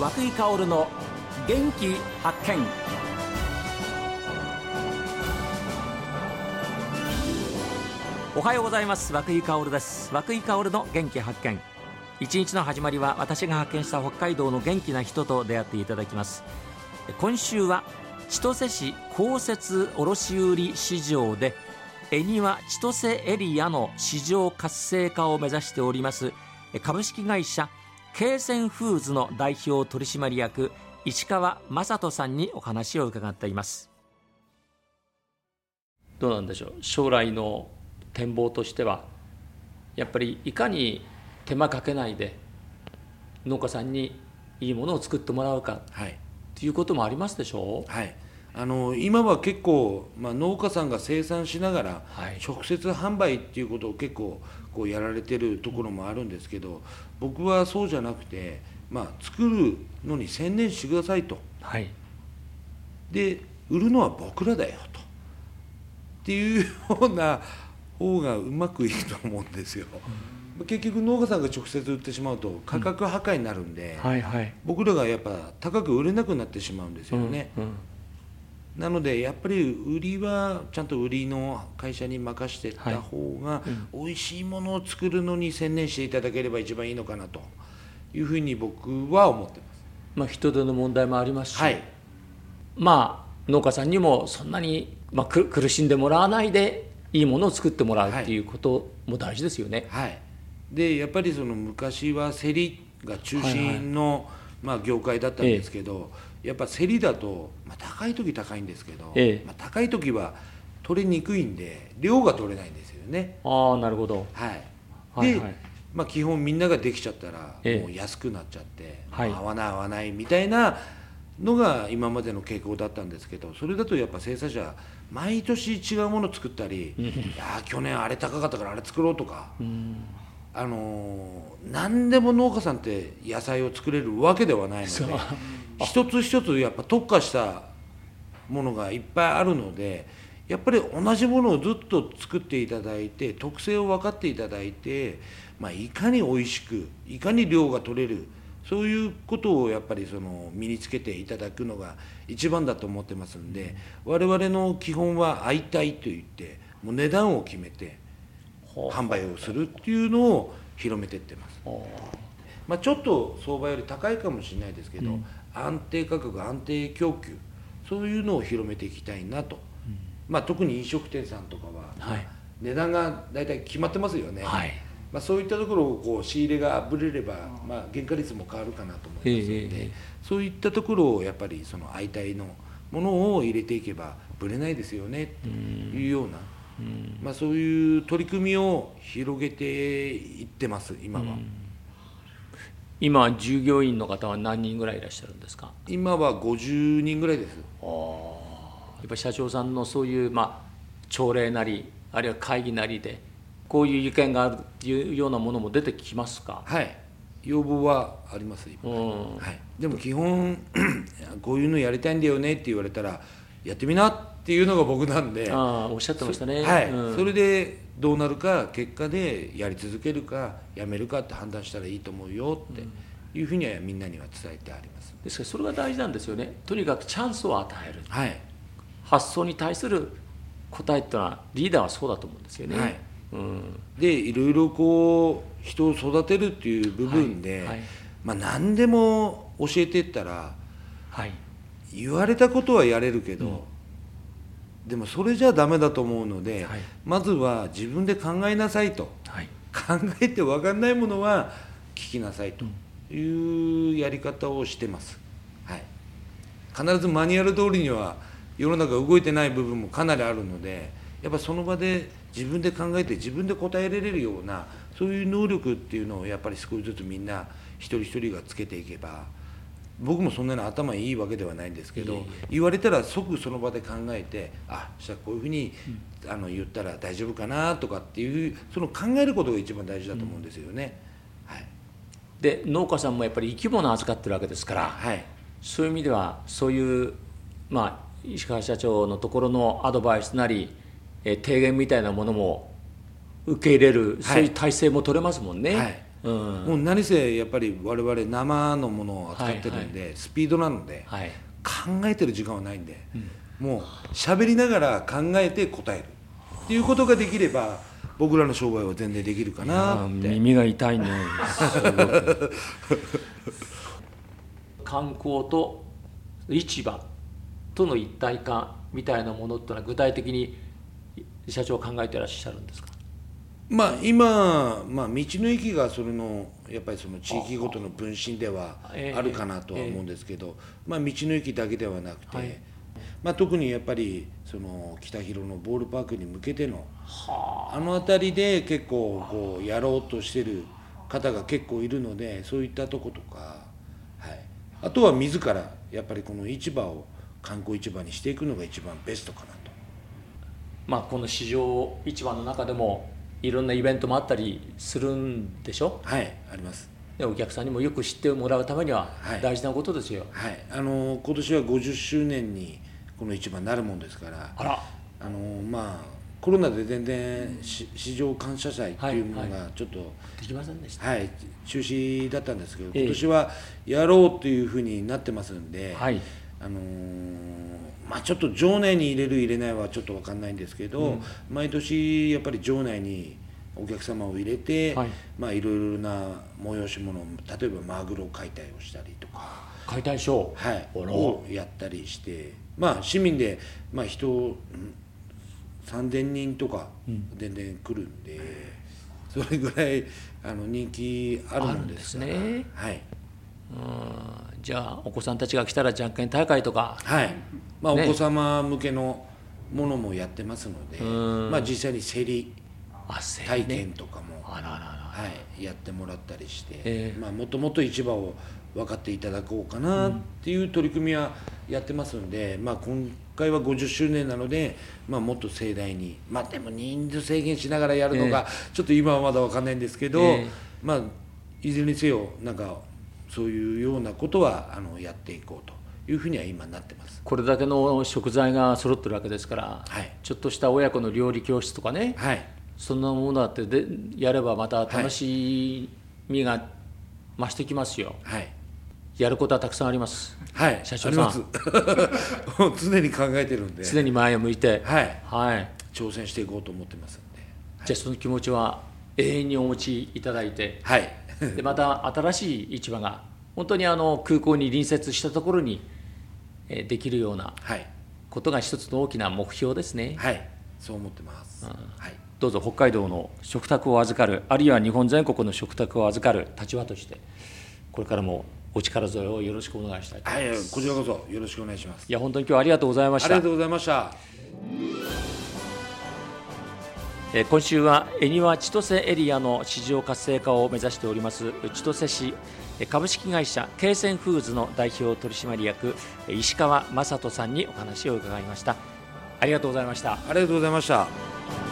和久井薫の元気発見。おはようございます。和久井薫です。和久井薫の元気発見。一日の始まりは私が発見した北海道の元気な人と出会っていただきます。今週は千歳市公設卸売市場で恵庭千歳エリアの市場活性化を目指しております株式会社京泉フーズの代表取締役市川雅人さんにお話を伺っています。どうなんでしょう？将来の展望としてはやっぱりいかに手間かけないで農家さんにいいものを作ってもらうか、はい、ということもありますでしょう、はい、あの今は結構、まあ、農家さんが生産しながら、直接販売っていうことを結構こうやられてるところもあるんですけど僕はそうじゃなくて、まあ、作るのに専念してくださいと。はい、で売るのは僕らだよと。っていうような方がうまくいくと思うんですよ。うん、結局農家さんが直接売ってしまうと価格破壊になるんで、うんはいはい、僕らがやっぱ高く売れなくなってしまうんですよね。うんなのでやっぱり売りはちゃんと売りの会社に任していった方が、美味しいものを作るのに専念していただければ一番いいのかなというふうに僕は思ってます。まあ、人手の問題もありますし、はい、まあ農家さんにもそんなに、まあ、苦しんでもらわないでいいものを作ってもらうっていうことも大事ですよね。はい、でやっぱりその昔は競りが中心の、はいはい、まあ、業界だったんですけど、ええやっぱ競りだと、まあ、高い時高いんですけど、ええ、まあ、高い時は取りにくいんで量が取れないんですよね。ああなるほど、はい、で、はいはい、まあ、基本みんなができちゃったらもう安くなっちゃって、え、合わない合わないみたいなのが今までの傾向だったんですけどそれだとやっぱ生産者毎年違うもの作ったりいや去年あれ高かったからあれ作ろうとか、あの何でも農家さんって野菜を作れるわけではないので一つ一つやっぱ特化したものがいっぱいあるのでやっぱり同じものをずっと作っていただいて特性を分かっていただいて、まあ、いかに美味しくいかに量が取れるそういうことをやっぱりその身につけていただくのが一番だと思ってますんで我々の基本は「会いたい」と言ってもう値段を決めて販売をするっていうのを広めていってます。まあ、ちょっと相場より高いかもしれないですけど、うん安定価格安定供給そういうのを広めていきたいなと、うん、まあ、特に飲食店さんとかは、はい、値段が大体決まってますよね、はい、まあ、そういったところをこう仕入れがあぶれれば、まあ、原価率も変わるかなと思いますので、えー、そういったところをやっぱりその相対のものを入れていけばぶれないですよねっていうような、うん、まあ、そういう取り組みを広げていってます今は。うん今従業員の方は何人ぐらいいらっしゃるんですか？今は50人ぐらいです。あやっぱ社長さんのそういうまあ朝礼なりあるいは会議なりでこういう意見があるっていうようなものも出てきますか？はい。要望はあります今、はい、でも基本 こういうのやりたいんだよねって言われたらやってみなっていうのが僕なんで。あおっしゃってましたね。はい、うん、それでどうなるか結果でやり続けるかやめるかって判断したらいいと思うよっていうふうにはみんなには伝えてあります。ですからそれが大事なんですよね。とにかくチャンスを与える、はい、発想に対する答えっていうのはリーダーはそうだと思うんですよね、はい。うん、でいろいろこう人を育てるっていう部分で、はい。はい、まあ、何でも教えていったら、はい、言われたことはやれるけど、うんでもそれじゃダメだと思うので、はい、まずは自分で考えなさいと、はい、考えて分かんないものは聞きなさいというやり方をしてます、はい、必ずマニュアル通りには世の中動いてない部分もかなりあるのでやっぱその場で自分で考えて自分で答えられるようなそういう能力っていうのをやっぱり少しずつみんな一人一人がつけていけば僕もそんなに頭いいわけではないんですけど言われたら即その場で考えてあじゃあこういうふうに、あの言ったら大丈夫かなとかっていうその考えることが一番大事だと思うんですよね。はい、で農家さんもやっぱり生き物を預かってるわけですから、はい、そういう意味ではそういうまあ石川社長のところのアドバイスなり、え提言みたいなものも受け入れる、そういう体制も取れますもんね。はいうん、もう何せやっぱり我々生のものを扱ってるんで、はいはい、スピードなので、はい、考えてる時間はないんで、うん、もう喋りながら考えて答えるっていうことができれば僕らの商売は全然できるかなって。耳が痛いね。観光と市場との一体感みたいなものってのは具体的に社長考えてらっしゃるんですか？まあ今、まあ、道の駅がそれのやっぱりその地域ごとの分身ではあるかなとは思うんですけど、まあ、道の駅だけではなくて、はい、まあ、特にやっぱりその北広のボールパークに向けてのあ。の辺りで結構こうやろうとしてる方が結構いるのでそういったとことか、はい、あとは自らやっぱりこの市場を観光市場にしていくのが一番ベストかなと。まあ、この市場市場の中でもいろんなイベントもあったりするんでしょ？はいあります。お客さんにもよく知ってもらうためには大事なことですよ。はい、はい、あの今年は50周年にこの市場になるもんですからあら。あのまあコロナで全然市場感謝祭っていうものがちょっと、はいはい、できませんでした、はい、中止だったんですけど、今年はやろうというふうになってますんで、はい、あのー、まあ、ちょっと場内に入れる入れないはちょっと分かんないんですけど、うん、毎年やっぱり場内にお客様を入れて、はい。まあ、いろいろな催し物例えばマグロ解体をしたりとか解体ショー、はい、をやったりしてまあ市民で、まあ人、3,000人とか全然来るんで、うん、それぐらいあの人気あるもんですね、はい、うんじゃあお子さんたちが来たらじゃんけん大会とか。はい。まあ、ね、お子様向けのものもやってますので、まあ、実際に競り体験とかも、はい、やってもらったりして、えー、まあ、もっともっと市場を分かっていただこうかなっていう取り組みはやってますんで、まあ、今回は50周年なので、まあ、もっと盛大にまあでも人数制限しながらやるのが、ちょっと今はまだ分かんないんですけど、えー、まあいずれにせよなんかそういうようなことはあのやっていこうというふうには今なってますこれだけの食材が揃ってるわけですから、はい、ちょっとした親子の料理教室とかね、はい、そんなものだってでやればまた楽しみが増してきますよ。はいやることはたくさんあります。はい、社長さん。常に考えてるんで。常に前を向いて。はい。はい。挑戦していこうと思ってますんで。はい、じゃあその気持ちは永遠にお持ちいただいて。はい。でまた新しい市場が本当にあの空港に隣接したところにできるようなことが一つの大きな目標ですね。はい。そう思ってます。うん、はい。どうぞ北海道の食卓を預かるあるいは日本全国の食卓を預かる立場としてこれからもお力添えをよろしくお願いしたいと思います。はい、こちらこそよろしくお願いします。いや本当に今日はありがとうございました。ありがとうございました。今週は恵庭千歳エリアの市場活性化を目指しております千歳市株式会社京泉フーズの代表取締役石川雅人さんにお話を伺いました。ありがとうございました。ありがとうございました。